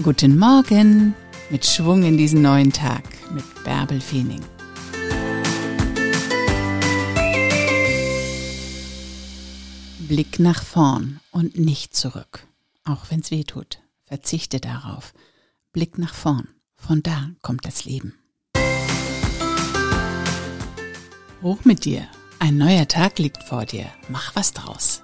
Guten Morgen mit Schwung in diesen neuen Tag mit Bärbel Feening. Blick nach vorn und nicht zurück, auch wenn's weh tut. Verzichte darauf. Blick nach vorn, von da kommt das Leben. Hoch mit dir, ein neuer Tag liegt vor dir, mach was draus.